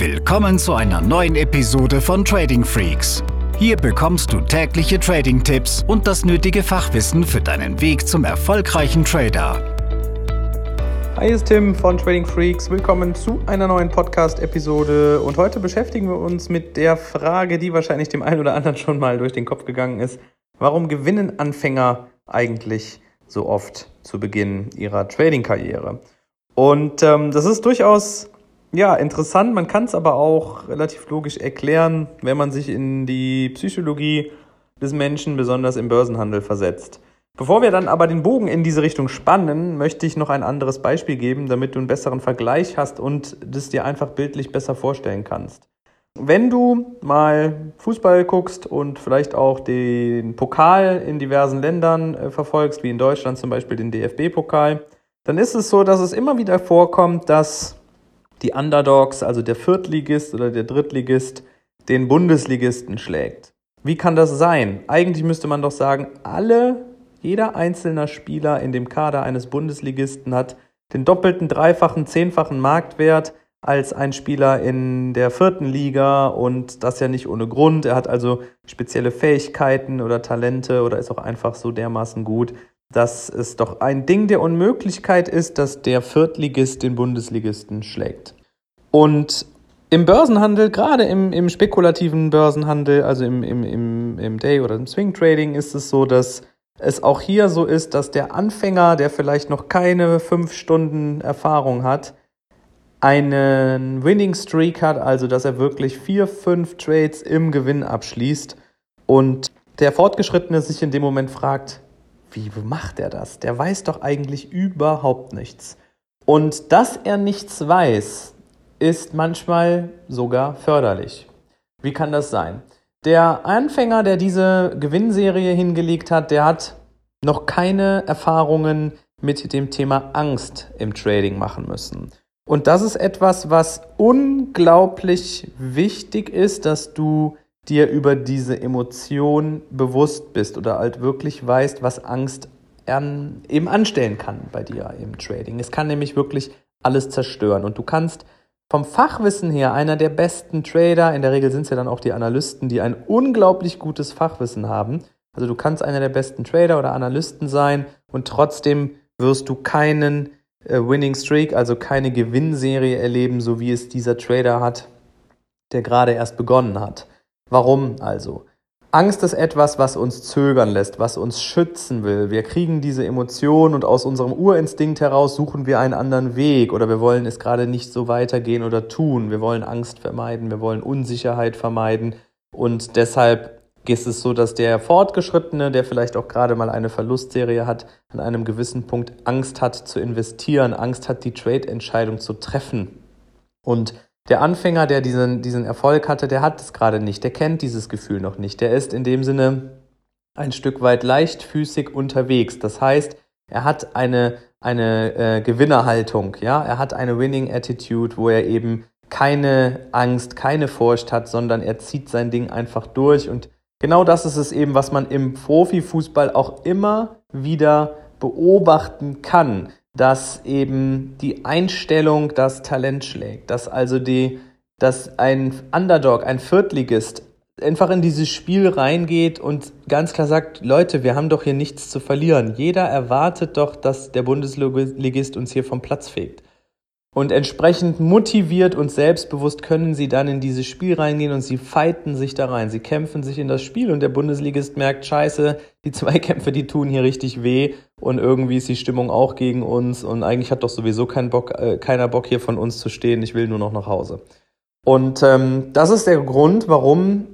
Willkommen zu einer neuen Episode von Trading Freaks. Hier bekommst du tägliche Trading-Tipps und das nötige Fachwissen für deinen Weg zum erfolgreichen Trader. Hi, ist Tim von Trading Freaks. Willkommen zu einer neuen Podcast-Episode. Und heute beschäftigen wir uns mit der Frage, die wahrscheinlich dem einen oder anderen schon mal durch den Kopf gegangen ist. Warum gewinnen Anfänger eigentlich so oft zu Beginn ihrer Trading-Karriere? Und ähm, das ist durchaus ja, interessant. Man kann es aber auch relativ logisch erklären, wenn man sich in die Psychologie des Menschen, besonders im Börsenhandel, versetzt. Bevor wir dann aber den Bogen in diese Richtung spannen, möchte ich noch ein anderes Beispiel geben, damit du einen besseren Vergleich hast und das dir einfach bildlich besser vorstellen kannst. Wenn du mal Fußball guckst und vielleicht auch den Pokal in diversen Ländern äh, verfolgst, wie in Deutschland zum Beispiel den DFB-Pokal, dann ist es so, dass es immer wieder vorkommt, dass die Underdogs, also der Viertligist oder der Drittligist, den Bundesligisten schlägt. Wie kann das sein? Eigentlich müsste man doch sagen, alle, jeder einzelne Spieler in dem Kader eines Bundesligisten hat den doppelten, dreifachen, zehnfachen Marktwert als ein Spieler in der vierten Liga und das ja nicht ohne Grund. Er hat also spezielle Fähigkeiten oder Talente oder ist auch einfach so dermaßen gut, dass es doch ein Ding der Unmöglichkeit ist, dass der Viertligist den Bundesligisten schlägt. Und im Börsenhandel, gerade im, im spekulativen Börsenhandel, also im, im, im, im Day- oder im Swing Trading, ist es so, dass es auch hier so ist, dass der Anfänger, der vielleicht noch keine fünf Stunden Erfahrung hat, einen Winning Streak hat, also dass er wirklich vier, fünf Trades im Gewinn abschließt und der Fortgeschrittene sich in dem Moment fragt, wie macht er das? Der weiß doch eigentlich überhaupt nichts. Und dass er nichts weiß, ist manchmal sogar förderlich. Wie kann das sein? Der Anfänger, der diese Gewinnserie hingelegt hat, der hat noch keine Erfahrungen mit dem Thema Angst im Trading machen müssen. Und das ist etwas, was unglaublich wichtig ist, dass du dir über diese Emotion bewusst bist oder halt wirklich weißt, was Angst an, eben anstellen kann bei dir im Trading. Es kann nämlich wirklich alles zerstören und du kannst vom Fachwissen her einer der besten Trader, in der Regel sind es ja dann auch die Analysten, die ein unglaublich gutes Fachwissen haben. Also du kannst einer der besten Trader oder Analysten sein und trotzdem wirst du keinen äh, Winning Streak, also keine Gewinnserie erleben, so wie es dieser Trader hat, der gerade erst begonnen hat. Warum also? Angst ist etwas, was uns zögern lässt, was uns schützen will. Wir kriegen diese Emotion und aus unserem Urinstinkt heraus suchen wir einen anderen Weg oder wir wollen es gerade nicht so weitergehen oder tun. Wir wollen Angst vermeiden, wir wollen Unsicherheit vermeiden und deshalb ist es so, dass der Fortgeschrittene, der vielleicht auch gerade mal eine Verlustserie hat, an einem gewissen Punkt Angst hat zu investieren, Angst hat, die Trade-Entscheidung zu treffen. Und der Anfänger, der diesen, diesen Erfolg hatte, der hat es gerade nicht, der kennt dieses Gefühl noch nicht. Der ist in dem Sinne ein Stück weit leichtfüßig unterwegs. Das heißt, er hat eine, eine äh, Gewinnerhaltung, ja, er hat eine Winning Attitude, wo er eben keine Angst, keine Furcht hat, sondern er zieht sein Ding einfach durch. Und genau das ist es eben, was man im Profifußball auch immer wieder beobachten kann dass eben die Einstellung das Talent schlägt, dass also die, dass ein Underdog, ein Viertligist einfach in dieses Spiel reingeht und ganz klar sagt, Leute, wir haben doch hier nichts zu verlieren. Jeder erwartet doch, dass der Bundesligist uns hier vom Platz fegt. Und entsprechend motiviert und selbstbewusst können sie dann in dieses Spiel reingehen und sie fighten sich da rein. Sie kämpfen sich in das Spiel und der Bundesligist merkt, scheiße, die Zweikämpfe, die tun hier richtig weh und irgendwie ist die Stimmung auch gegen uns und eigentlich hat doch sowieso kein Bock, äh, keiner Bock hier von uns zu stehen, ich will nur noch nach Hause. Und ähm, das ist der Grund, warum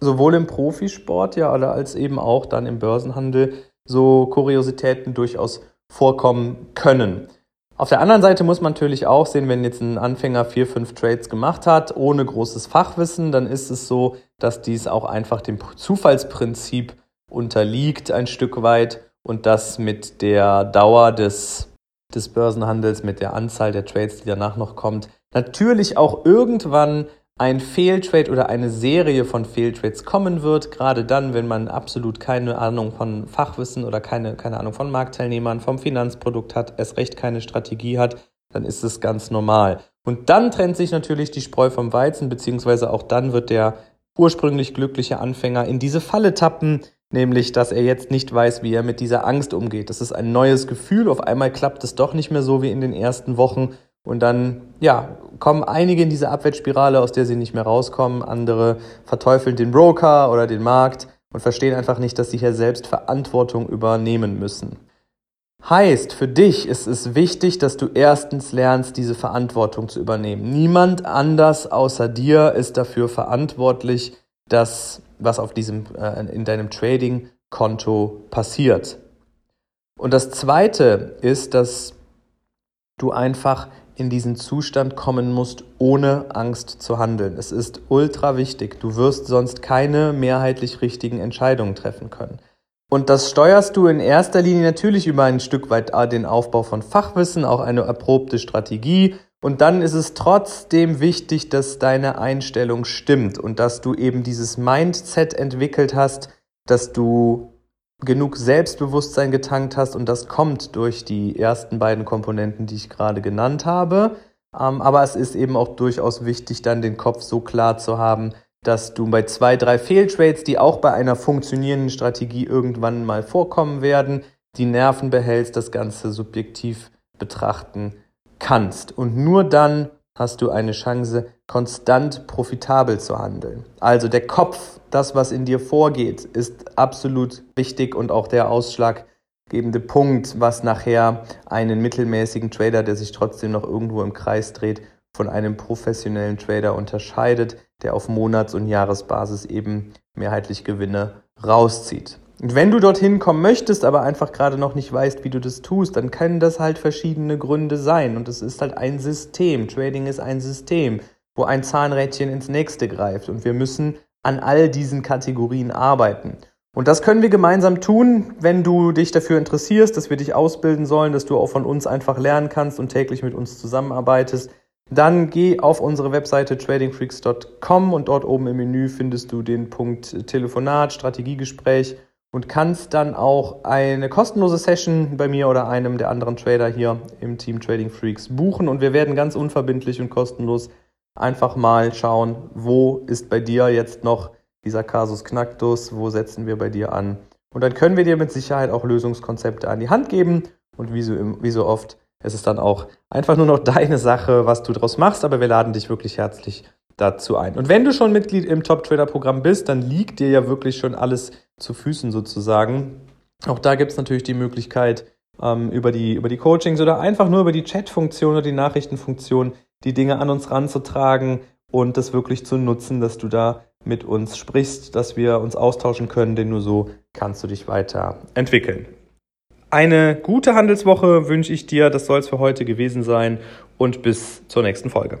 sowohl im Profisport ja als eben auch dann im Börsenhandel so Kuriositäten durchaus vorkommen können. Auf der anderen Seite muss man natürlich auch sehen, wenn jetzt ein Anfänger vier, fünf Trades gemacht hat, ohne großes Fachwissen, dann ist es so, dass dies auch einfach dem Zufallsprinzip unterliegt ein Stück weit und das mit der Dauer des, des Börsenhandels, mit der Anzahl der Trades, die danach noch kommt, natürlich auch irgendwann ein Fehltrade oder eine Serie von Fehltrades kommen wird, gerade dann, wenn man absolut keine Ahnung von Fachwissen oder keine, keine Ahnung von Marktteilnehmern, vom Finanzprodukt hat, erst recht keine Strategie hat, dann ist es ganz normal. Und dann trennt sich natürlich die Spreu vom Weizen, beziehungsweise auch dann wird der ursprünglich glückliche Anfänger in diese Falle tappen, nämlich dass er jetzt nicht weiß, wie er mit dieser Angst umgeht. Das ist ein neues Gefühl, auf einmal klappt es doch nicht mehr so wie in den ersten Wochen und dann, ja, kommen einige in diese Abwärtsspirale, aus der sie nicht mehr rauskommen, andere verteufeln den Broker oder den Markt und verstehen einfach nicht, dass sie hier selbst Verantwortung übernehmen müssen. Heißt, für dich ist es wichtig, dass du erstens lernst, diese Verantwortung zu übernehmen. Niemand anders außer dir ist dafür verantwortlich, dass was auf diesem, äh, in deinem Trading-Konto passiert. Und das zweite ist, dass du einfach in diesen Zustand kommen musst, ohne Angst zu handeln. Es ist ultra wichtig. Du wirst sonst keine mehrheitlich richtigen Entscheidungen treffen können. Und das steuerst du in erster Linie natürlich über ein Stück weit äh, den Aufbau von Fachwissen, auch eine erprobte Strategie. Und dann ist es trotzdem wichtig, dass deine Einstellung stimmt und dass du eben dieses Mindset entwickelt hast, dass du genug Selbstbewusstsein getankt hast und das kommt durch die ersten beiden Komponenten, die ich gerade genannt habe. Ähm, aber es ist eben auch durchaus wichtig, dann den Kopf so klar zu haben, dass du bei zwei, drei Fehltrades, die auch bei einer funktionierenden Strategie irgendwann mal vorkommen werden, die Nerven behältst, das Ganze subjektiv betrachten kannst. Und nur dann hast du eine Chance, konstant profitabel zu handeln. Also der Kopf, das, was in dir vorgeht, ist absolut wichtig und auch der ausschlaggebende Punkt, was nachher einen mittelmäßigen Trader, der sich trotzdem noch irgendwo im Kreis dreht, von einem professionellen Trader unterscheidet, der auf Monats- und Jahresbasis eben mehrheitlich Gewinne rauszieht. Und wenn du dorthin kommen möchtest, aber einfach gerade noch nicht weißt, wie du das tust, dann können das halt verschiedene Gründe sein. Und es ist halt ein System. Trading ist ein System, wo ein Zahnrädchen ins nächste greift. Und wir müssen an all diesen Kategorien arbeiten. Und das können wir gemeinsam tun, wenn du dich dafür interessierst, dass wir dich ausbilden sollen, dass du auch von uns einfach lernen kannst und täglich mit uns zusammenarbeitest. Dann geh auf unsere Webseite tradingfreaks.com und dort oben im Menü findest du den Punkt Telefonat, Strategiegespräch und kannst dann auch eine kostenlose Session bei mir oder einem der anderen Trader hier im Team Trading Freaks buchen. Und wir werden ganz unverbindlich und kostenlos einfach mal schauen, wo ist bei dir jetzt noch dieser Kasus Knacktus, wo setzen wir bei dir an. Und dann können wir dir mit Sicherheit auch Lösungskonzepte an die Hand geben. Und wie so, wie so oft es ist dann auch einfach nur noch deine Sache, was du daraus machst, aber wir laden dich wirklich herzlich dazu ein. Und wenn du schon Mitglied im Top Trader Programm bist, dann liegt dir ja wirklich schon alles zu Füßen sozusagen. Auch da gibt es natürlich die Möglichkeit, ähm, über, die, über die Coachings oder einfach nur über die Chat-Funktion oder die Nachrichtenfunktion die Dinge an uns ranzutragen und das wirklich zu nutzen, dass du da mit uns sprichst, dass wir uns austauschen können, denn nur so kannst du dich weiterentwickeln. Eine gute Handelswoche wünsche ich dir. Das soll es für heute gewesen sein und bis zur nächsten Folge.